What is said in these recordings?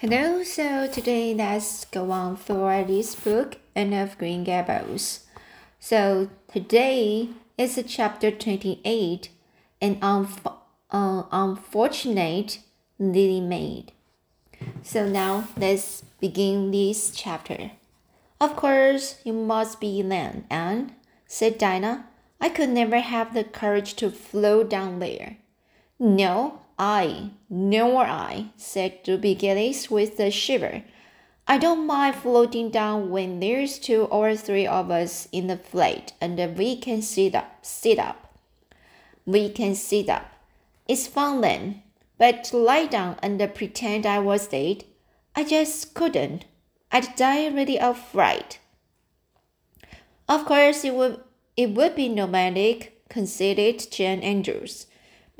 Hello, so today let's go on for this book, Anne of Green Gables. So today is chapter 28, an unf- uh, unfortunate lily maid. So now let's begin this chapter. Of course, you must be Elaine, Anne, said Dinah. I could never have the courage to float down there. No, I, nor I, said Ruby Gillis with a shiver. I don't mind floating down when there's two or three of us in the flat and we can sit up, sit up. We can sit up. It's fun then. But to lie down and pretend I was dead, I just couldn't. I'd die really of fright. Of course, it would it would be nomadic, conceded Jane Andrews.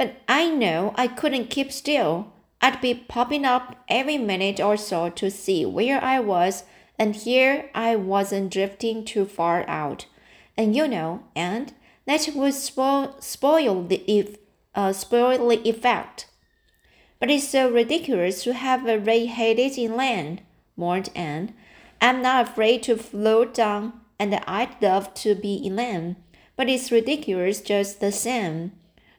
But I know I couldn't keep still. I'd be popping up every minute or so to see where I was, and here I wasn't drifting too far out. And you know, and that would spoil, spoil the if, uh, spoil the effect. But it's so ridiculous to have a red-headed Elaine, mourned Anne. I'm not afraid to float down and I'd love to be Elaine, but it's ridiculous just the same.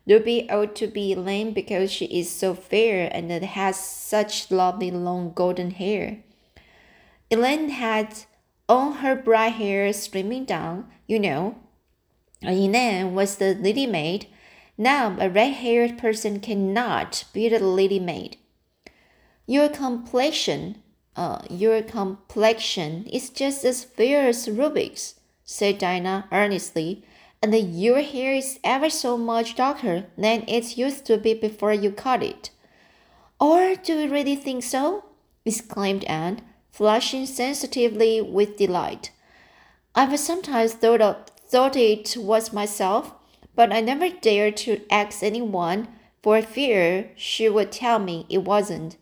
Ruby ought to be Elaine because she is so fair and has such lovely long golden hair. Elaine had all her bright hair streaming down, you know. Elaine was the lady maid. Now a red-haired person cannot be the lady maid. Your complexion uh, your complexion is just as fair as Ruby's, said Dinah earnestly, and your hair is ever so much darker than it used to be before you cut it. Or do you really think so? exclaimed Anne, flushing sensitively with delight. I've sometimes thought, of, thought it was myself, but I never dared to ask anyone for fear she would tell me it wasn't.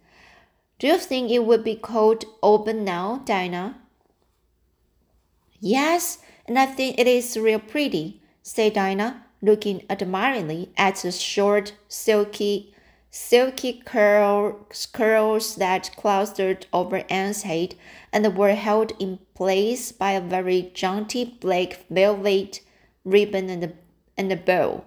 Do you think it would be cold open now, Dinah? Yes, and I think it is real pretty, said Dinah, looking admiringly at the short, silky, silky curl, curls that clustered over Anne's head and were held in place by a very jaunty black velvet ribbon and a, and a bow.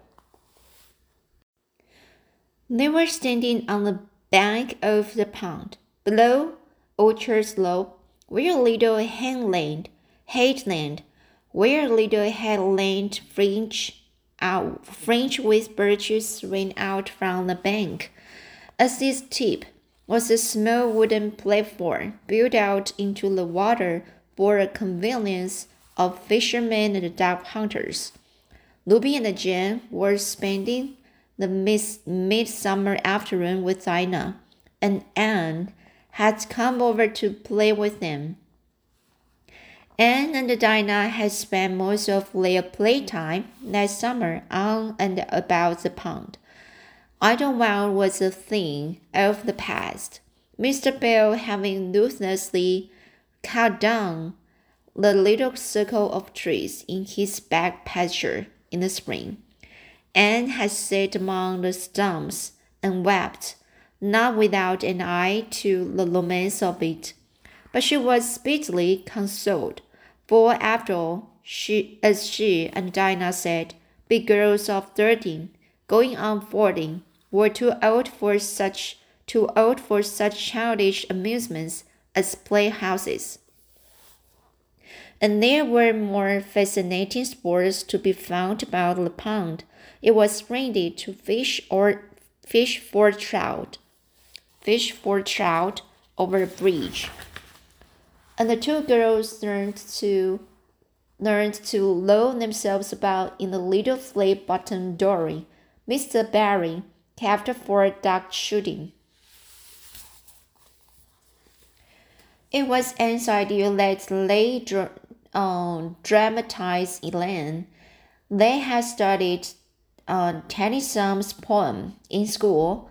They were standing on the bank of the pond. Below, Orchard Slope, where a little headland, headland, where little headland fringe out, fringe with birches ran out from the bank. At its tip was a small wooden platform built out into the water for the convenience of fishermen and duck hunters. Ruby and Jane were spending the midsummer afternoon with Dinah, and Anne had come over to play with them. Anne and Dinah had spent most of their playtime that summer on and about the pond. Idlewild was a thing of the past, Mr. Bell having ruthlessly cut down the little circle of trees in his back pasture in the spring. Anne had sat among the stumps and wept not without an eye to the romance of it. But she was speedily consoled, for after all, she, as she and Dinah said, big girls of thirteen, going on fourteen, were too old for such too old for such childish amusements as playhouses. And there were more fascinating sports to be found about the pond. It was friendly to fish or fish for trout fish for trout over a bridge. And the two girls learned to learned to load themselves about in the little flat bottomed dory Mr. Barry kept for duck shooting. It was Anne's idea that they dra- uh, dramatize Elaine. They had studied uh, Tennyson's poem in school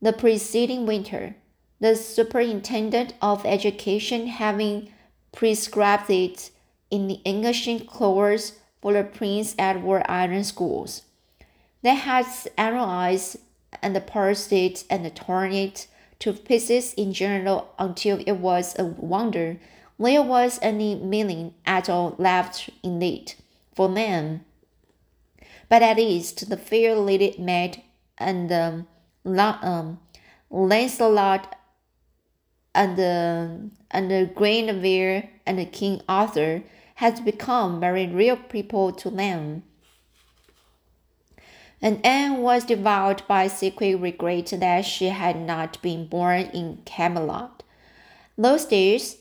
the preceding winter, the superintendent of education having prescribed it in the English course for the Prince Edward Island schools. They had analyzed and parsed it and torn it to pieces in general until it was a wonder there was any meaning at all left in it for them. But at least the fair lady maid and um, um, Lancelot and uh, and the Guinevere and King Arthur had become very real people to them. And Anne was devoured by secret regret that she had not been born in Camelot. Those days,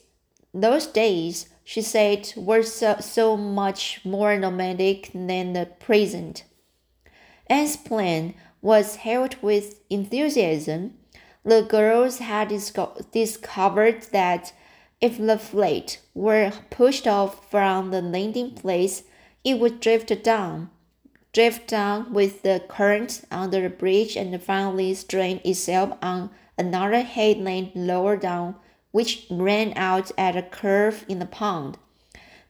those days, she said, were so, so much more nomadic than the present. Anne's plan was hailed with enthusiasm. The girls had discovered that if the fleet were pushed off from the landing place, it would drift down, drift down with the current under the bridge and finally strain itself on another headland lower down, which ran out at a curve in the pond.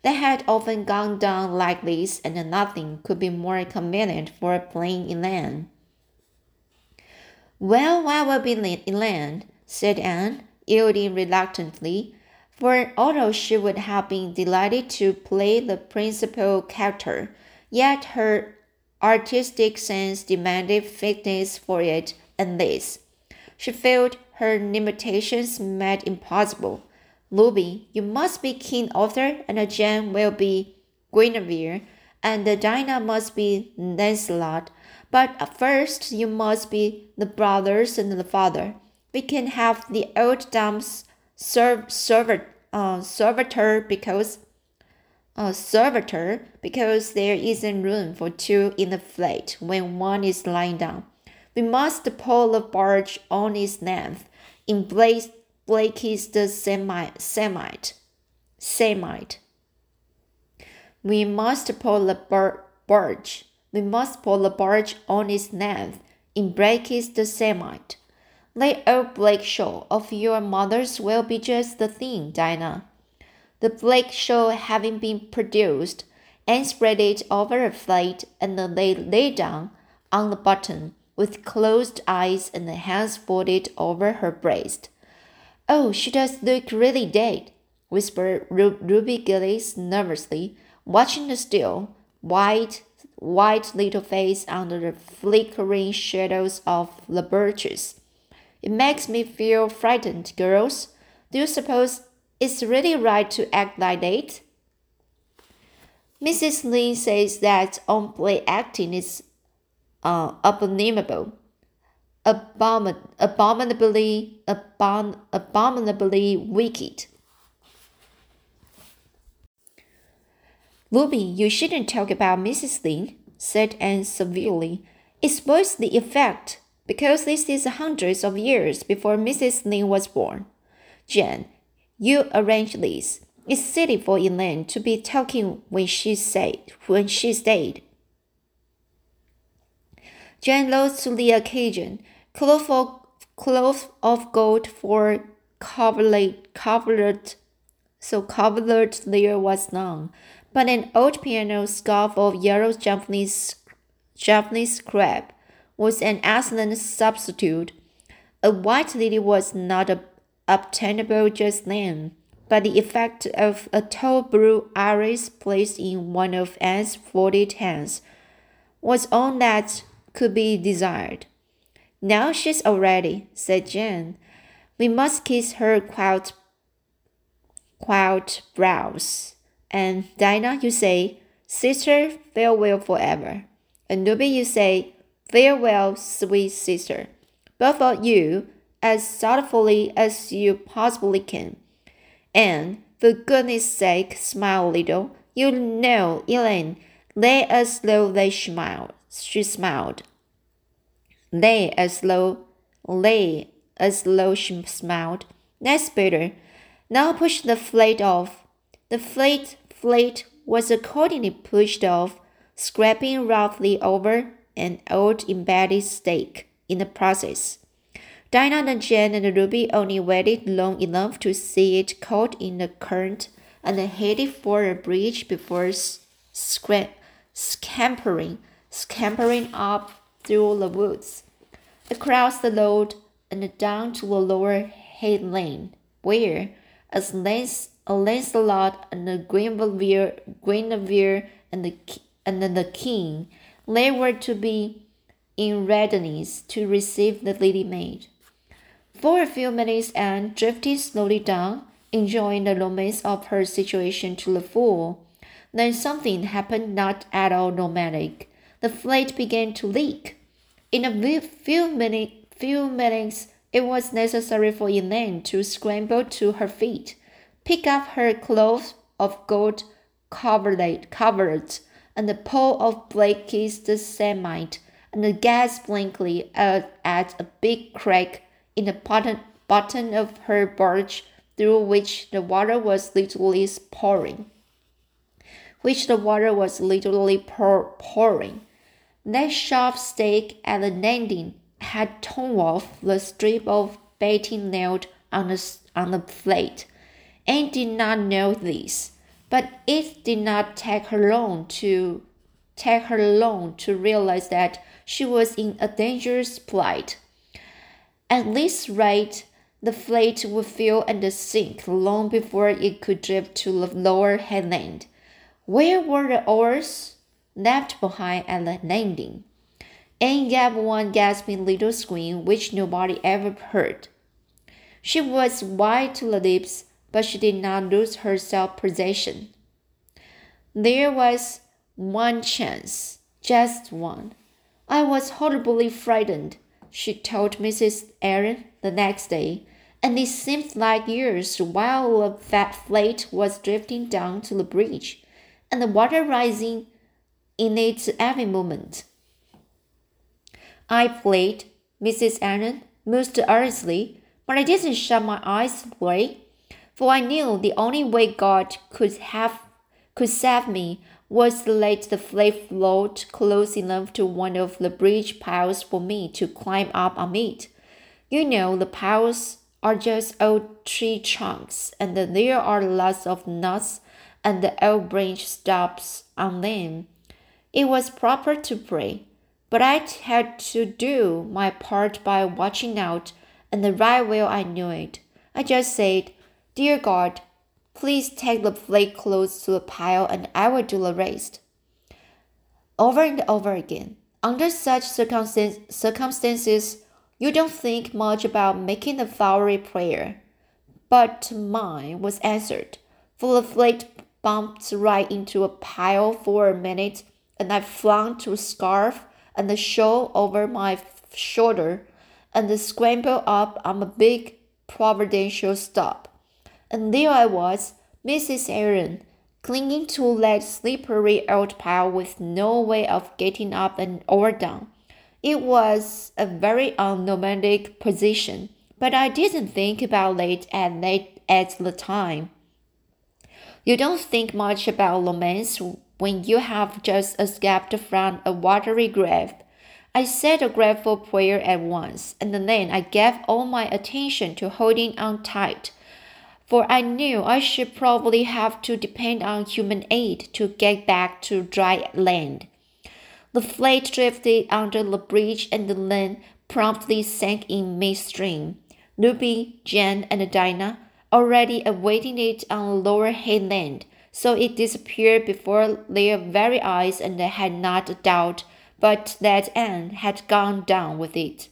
They had often gone down like this, and nothing could be more convenient for a playing Elaine. Well, I will be Elaine, said Anne, yielding reluctantly for although she would have been delighted to play the principal character, yet her artistic sense demanded fitness for it and this. She felt her limitations made impossible. Ruby, you must be King Arthur, and Jane will be Guinevere, and the Dinah must be Lancelot. But first, you must be the brothers and the father. We can have the old dames serve, serve, uh, servitor because uh, servitor because there isn't room for two in the flat when one is lying down. We must pull the barge on its length in Blake, Blake's the samite, samite, samite. We must pull the bar, barge. We must pull the barge on its length in Blake's the samite. Lay old Blake Shaw of your mother's will be just the thing, Dinah. The Blake Shaw having been produced, and spread it over a plate and lay, lay down on the bottom with closed eyes and the hands folded over her breast. Oh, she does look really dead, whispered Ruby Gillis nervously, watching the still, white, white little face under the flickering shadows of the birches. It makes me feel frightened, girls. Do you suppose it's really right to act like that? Mrs. Lynde says that on play acting is uh, abominable, abomin abominably, abom abominably wicked. Ruby, you shouldn't talk about Mrs. Lynde, said Anne severely. It spoils the effect because this is hundreds of years before Mrs. Lynde was born. Jane, you arrange this. It's silly for Elaine to be talking when she said when she stayed. Jane rose to the occasion. Cloth of, cloth of gold for coverlet, covered, so coverlet there was none, but an old piano scarf of yellow Japanese, Japanese crepe was an excellent substitute. A white lily was not obtainable just then, but the effect of a tall blue iris placed in one of Anne's folded hands was all that could be desired. Now she's all ready, said Jane. We must kiss her quiet, quiet brows. And Dinah, you say, Sister, farewell forever. And Ruby, you say, Farewell, sweet sister. Both of you, as thoughtfully as you possibly can. And, for goodness sake, smile a little. You know, Elaine, lay as though they smiled. She smiled. Lay as though, lay as though she smiled. That's better. Now push the flat off. The flat, flat was accordingly pushed off, scraping roughly over an old embedded stake in the process. Dinah and Jen and Ruby only waited long enough to see it caught in the current and headed for a bridge before scampering, scampering up through the woods, across the road, and down to the lower headland, where, as Lance, Lancelot and the Guinevere, Guinevere and the and the king, they were to be in readiness to receive the lady maid. For a few minutes, Anne drifted slowly down, enjoying the romance of her situation to the full. Then something happened not at all romantic. The flat began to leak. In a few, minute, few minutes, it was necessary for Elaine to scramble to her feet, pick up her cloth of gold coverlet, covered, and the pole of blackest samite, and gasped blankly at, at a big crack in the bottom, bottom of her barge through which the water was literally pouring. Which the water was literally pour, pouring. That sharp stake at the landing had torn off the strip of batting nailed on the, on the plate. Anne did not know this, but it did not take her long to take her long to realize that she was in a dangerous plight. At this rate, the fleet would fill and sink long before it could drift to the lower headland. Where were the oars? left behind at the landing. Anne gave one gasping little scream which nobody ever heard. She was white to the lips, but she did not lose her self possession. There was one chance, just one. I was horribly frightened, she told Mrs. Aaron the next day, and it seemed like years while the fat was drifting down to the bridge, and the water rising in its every moment. I played, Mrs. Allan, most earnestly, but I didn't shut my eyes play, for I knew the only way God could have could save me was to let the fleet float close enough to one of the bridge piles for me to climb up on it. You know, the piles are just old tree trunks, and there are lots of nuts and the old branch stubs on them. It was proper to pray, but I had to do my part by watching out, and the right well I knew it. I just said, Dear God, please take the flake close to the pile and I will do the rest. Over and over again. Under such circumstances, you don't think much about making the flowery prayer. But mine was answered, for the flake bumped right into a pile for a minute and I flung to a scarf and a shawl over my shoulder and scrambled up on a big providential stop. And there I was, Mrs. Aaron, clinging to that slippery old pile with no way of getting up and or down. It was a very unromantic position, but I didn't think about it at, that, at the time. You don't think much about romance when you have just escaped from a watery grave. I said a grateful prayer at once, and then I gave all my attention to holding on tight, for I knew I should probably have to depend on human aid to get back to dry land. The fleet drifted under the bridge and then promptly sank in midstream. Ruby, Jane, and Dinah, already awaiting it on the lower headland, so it disappeared before their very eyes and they had not a doubt but that Anne had gone down with it.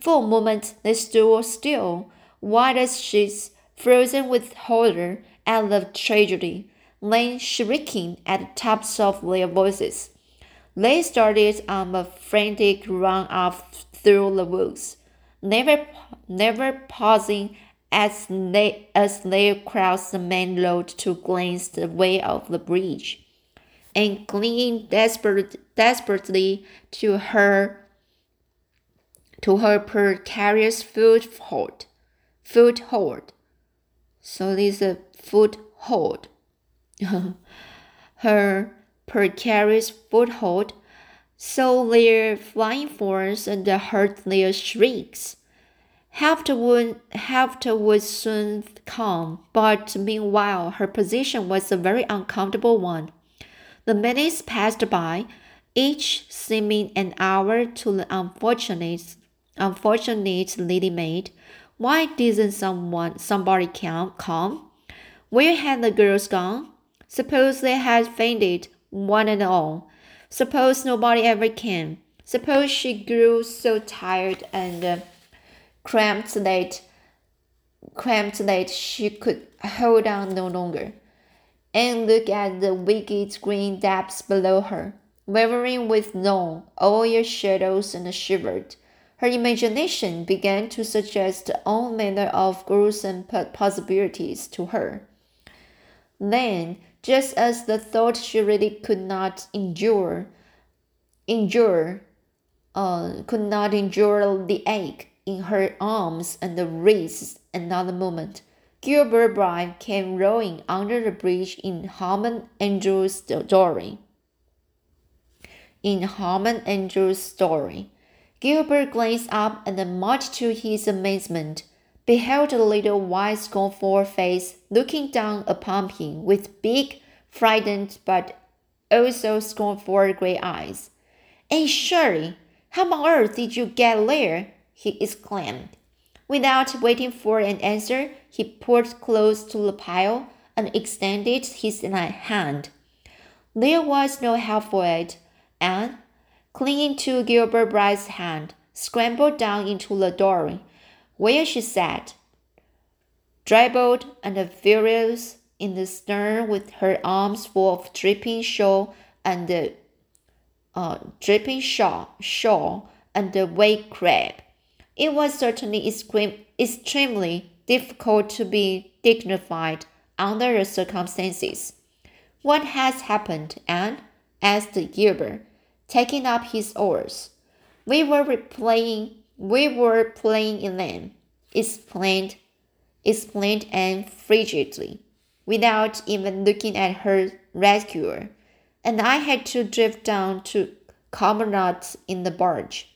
For a moment they stood still, white as sheets, frozen with horror at the tragedy, then shrieking at the tops of their voices. They started on a frantic run off through the woods, never, never pausing as they, as they crossed the main road to glance the way of the bridge, and clinging desperate, desperately to her to her precarious foothold. Foothold. So this a foothold. her precarious foothold. So their flying force and heard their shrieks. Help would, would soon come, but meanwhile her position was a very uncomfortable one. The minutes passed by, each seeming an hour to the unfortunate, unfortunate lady maid. Why didn't someone somebody come? Where had the girls gone? Suppose they had fainted, one and all. Suppose nobody ever came. Suppose she grew so tired and uh, cramped that cramped that she could hold on no longer. And look at the wicked green depths below her, wavering with long, oily shadows and shivered. Her imagination began to suggest all manner of gruesome possibilities to her. Then just as the thought she really could not endure, endure, uh, could not endure the ache in her arms and the wrists another moment. Gilbert Blythe came rowing under the bridge in Harmon Andrews' story. In Harmon Andrews' story, Gilbert glanced up and much to his amazement beheld a little white scornful face looking down upon him with big, frightened but also scornful gray eyes. Anne Shirley, how on earth did you get there? he exclaimed. Without waiting for an answer, he pulled close to the pile and extended his hand. There was no help for it, and, clinging to Gilbert Blythe's hand, scrambled down into the dory where she sat, drabbled and furious in the stern with her arms full of dripping shawl and uh, dripping shawl, shawl and the white crab. It was certainly extremely difficult to be dignified under the circumstances. What has happened, Anne? asked Gilbert, taking up his oars. We were playing we were playing in them, explained, explained Anne frigidly, without even looking at her rescuer, and I had to drift down to comrades in the barge.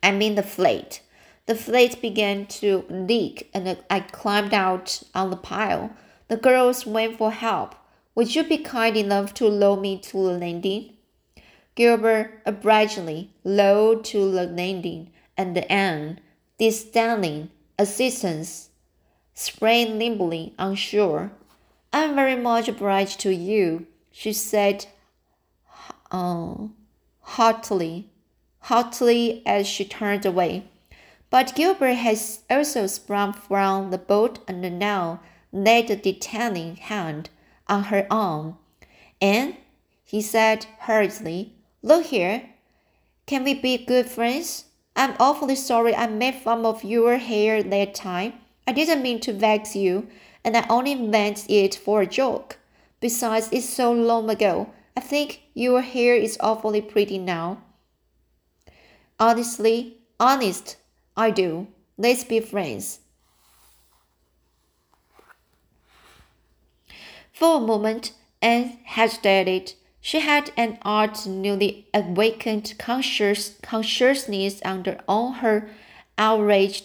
I mean the fleet. The fleet began to leak, and I climbed out on the pile. The girls went for help. Would you be kind enough to lower me to the landing? Gilbert obligingly lowered to the landing and Anne, disdaining assistance, sprang nimbly on shore. I'm very much obliged to you, she said uh, haughtily, haughtily as she turned away. But Gilbert has also sprung from the boat and now laid a detaining hand on her arm. And, he said hurriedly, look here, can we be good friends? I'm awfully sorry I made fun of your hair that time. I didn't mean to vex you, and I only meant it for a joke. Besides, it's so long ago. I think your hair is awfully pretty now. Honestly, honest, I do. Let's be friends. For a moment, Anne hesitated. She had an odd, newly awakened conscious, consciousness under all her outraged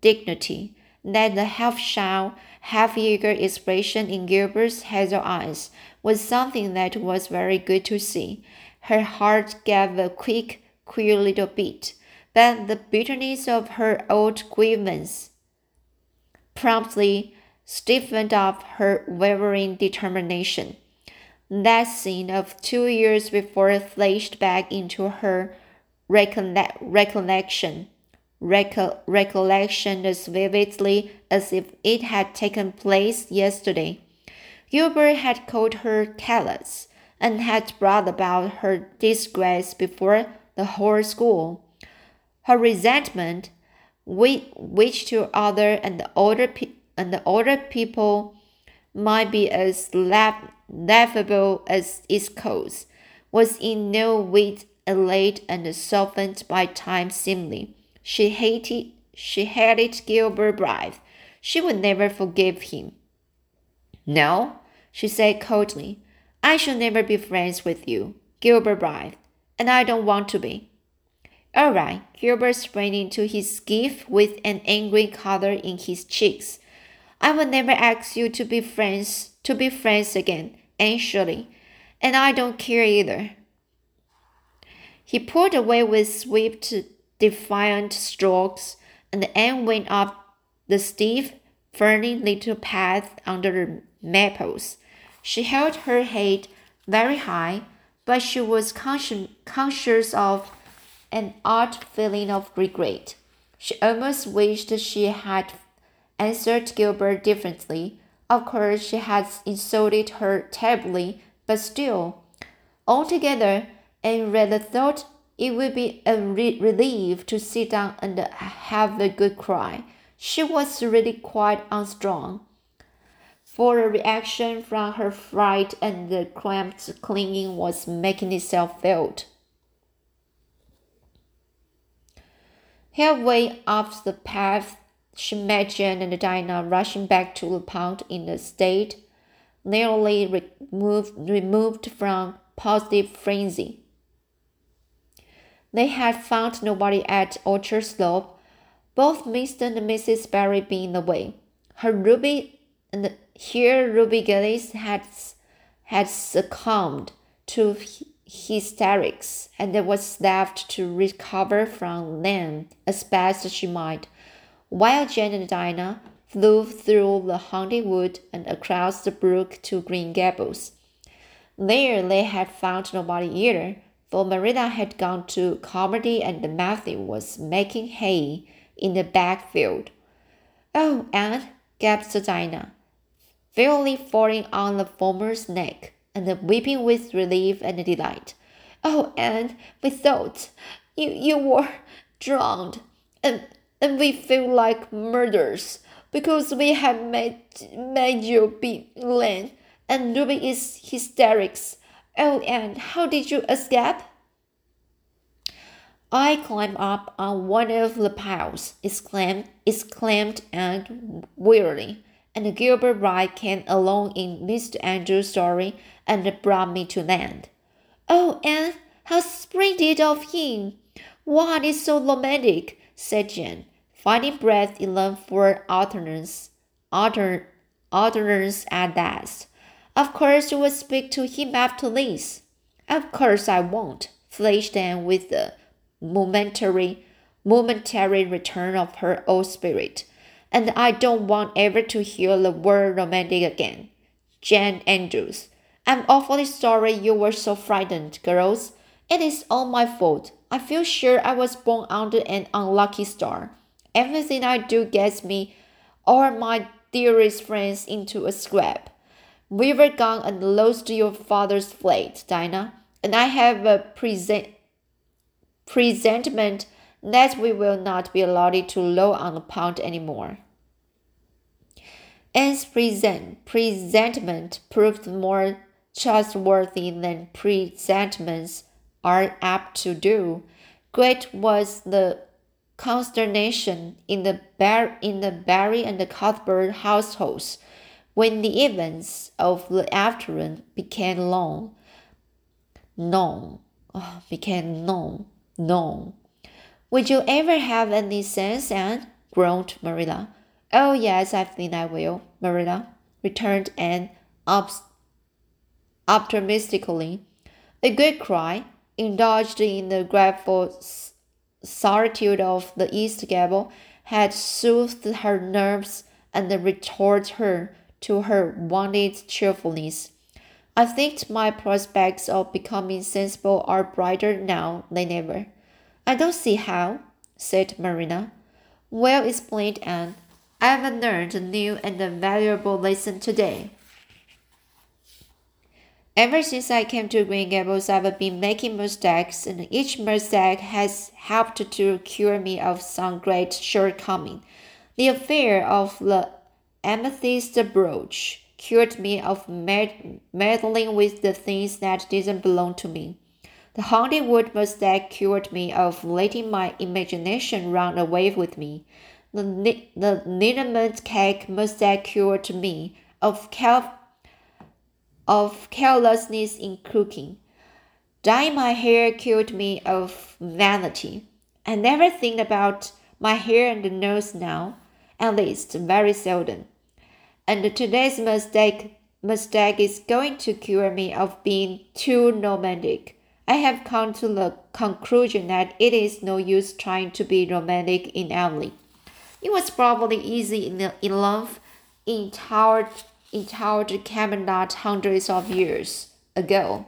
dignity that the half shy, half eager expression in Gilbert's hazel eyes was something that was very good to see. Her heart gave a quick, queer little beat, but the bitterness of her old grievance promptly stiffened up her wavering determination. That scene of two years before flashed back into her recollection, recollection as vividly as if it had taken place yesterday. Gilbert had called her callous and had brought about her disgrace before the whole school. Her resentment, which to other and the older and the older people might be as laughable as its cause, was in no whit allayed and softened by time simply. She hated she hated Gilbert Blythe. She would never forgive him. No, she said coldly. I shall never be friends with you, Gilbert Blythe, and I don't want to be. All right, Gilbert sprang into his skiff with an angry color in his cheeks. I will never ask you to be friends to be friends again, Shirley, and I don't care either. He pulled away with swift defiant strokes, and Anne went up the stiff, ferny little path under the maples. She held her head very high, but she was consci conscious of an odd feeling of regret. She almost wished she had answered Gilbert differently. Of course, she had insulted her terribly, but still, altogether, Anne rather thought it would be a re relief to sit down and have a good cry. She was really quite unstrung. For a reaction from her fright and the cramped clinging was making itself felt. Halfway up the path, Jane and Dinah rushing back to the pond in a state nearly removed, removed from positive frenzy. They had found nobody at Orchard Slope, both Mr. and Mrs. Barry being away. Her Ruby and here Ruby Gillis had had succumbed to hysterics and was left to recover from them as best she might, while Jane and Dinah flew through the haunted wood and across the brook to Green Gables. There they had found nobody either, for Marilla had gone to Carmody and Matthew was making hay in the backfield. Oh, Anne, gasped Dinah, fairly falling on the former's neck and weeping with relief and delight. Oh, Anne, we thought you, you were drowned, and, and we feel like murderers because we have made, you be lame, and Ruby is hysterics Oh, and how did you escape? I climbed up on one of the piles, exclaimed, exclaimed Anne wearily, and Gilbert Wright came along in Mr. Andrew's story and brought me to land. Oh, Anne, how splendid of him! What is so romantic? said Jane, finding breath enough for utterance, alter, utterance at last. Of course you will speak to him after this. Of course I won't, flashed Anne with the momentary momentary return of her old spirit. And I don't want ever to hear the word romantic again. Jane Andrews. I'm awfully sorry you were so frightened, girls. It is all my fault. I feel sure I was born under an unlucky star. Everything I do gets me or my dearest friends into a scrap. We were gone and lost your father's flight, Dinah, and I have a present presentiment that we will not be allowed to low on the pond anymore. Anne's present presentment proved more trustworthy than presentiments are apt to do. Great was the consternation in the Bar- in the Barry and the Cuthbert households when the events of the afternoon became known, known, oh, became known, known. Would you ever have any sense, Anne? groaned Marilla. Oh, yes, I think I will, Marilla, returned Anne optimistically. A good cry, indulged in the grateful solitude of the East Gable, had soothed her nerves and restored her to her wonted cheerfulness. I think my prospects of becoming sensible are brighter now than ever. I don't see how, said Marilla. Well explained, Anne. I've learned a new and valuable lesson today. Ever since I came to Green Gables, I've been making mistakes, and each mistake has helped to cure me of some great shortcoming. The affair of the amethyst brooch cured me of meddling with the things that didn't belong to me. The haunted wood mistake cured me of letting my imagination run away with me. The, the liniment cake mistake cured me of, cal- of carelessness in cooking. Dyeing my hair cured me of vanity. I never think about my hair and the nose now, at least very seldom and today's mistake mistake is going to cure me of being too romantic. I have come to the conclusion that it is no use trying to be romantic in Emily. It was probably easy in, in love in Tower, in Tower Camelot hundreds of years ago.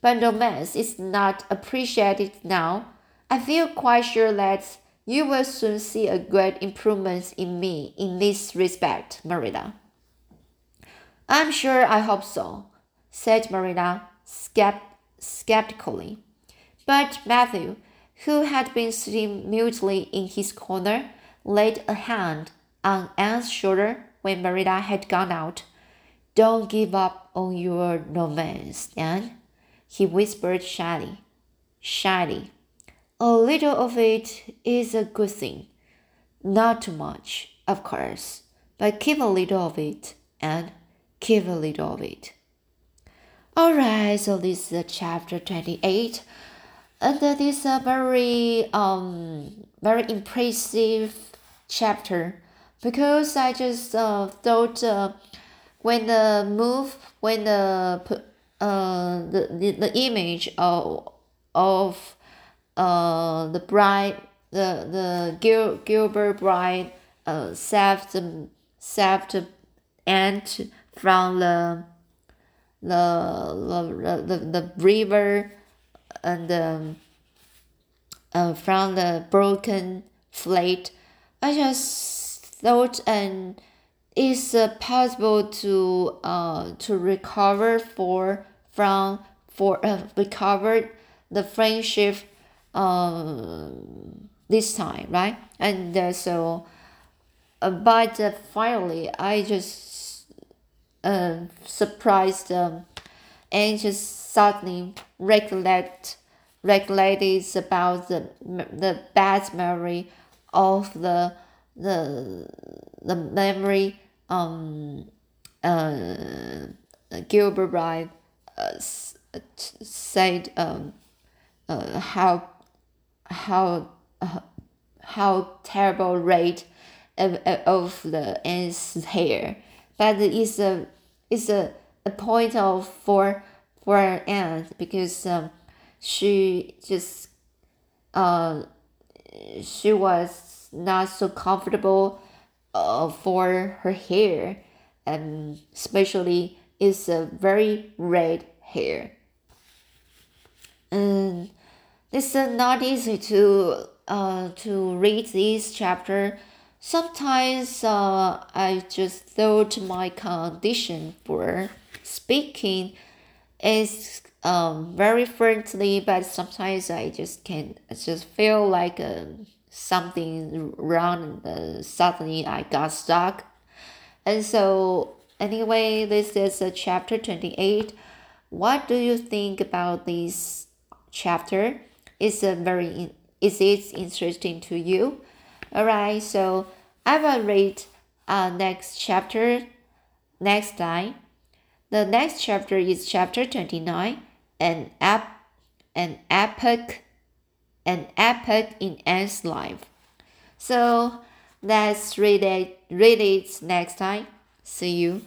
But romance is not appreciated now. I feel quite sure that you will soon see a great improvement in me in this respect, Marilla. I'm sure I hope so, said skept skeptically. But Matthew, who had been sitting mutely in his corner, laid a hand on Anne's shoulder when Marilla had gone out. Don't give up on your romance, Anne, he whispered shyly. Shyly. A little of it is a good thing. Not too much, of course, but keep a little of it, and keep a little of it. Alright, so this is chapter 28 and that is a very um very impressive chapter because I just uh, thought uh, when the move when the uh the, the, the image of of uh the bride the the Gil, Gilbert bride uh saved saved ant from the the the the, the river and um, uh, from the broken flat, I just thought and it's possible to uh, to recover for from for uh, recover the friendship uh, this time right? And uh, so uh, but uh, finally I just uh, surprised um, and just suddenly recollect recollected about the the bad memory of the the the memory um uh Gilbert Blythe uh, said um uh, how how uh, how terrible rate of, of the ant's here, but it's a it's a, a point of for for an aunt because um, she just uh, she was not so comfortable uh, for her hair and especially it's a very red hair and it's not easy to uh, to read this chapter sometimes uh, i just thought my condition for speaking is um, very friendly, but sometimes I just can't. I just feel like uh, something wrong. Uh, suddenly I got stuck, and so anyway, this is a chapter twenty eight. What do you think about this chapter? Is a very is it interesting to you? Alright, so I will read uh next chapter next time. The next chapter is chapter 29, an ap an epic an epic in Anne's life. So let's read it read it next time. See you.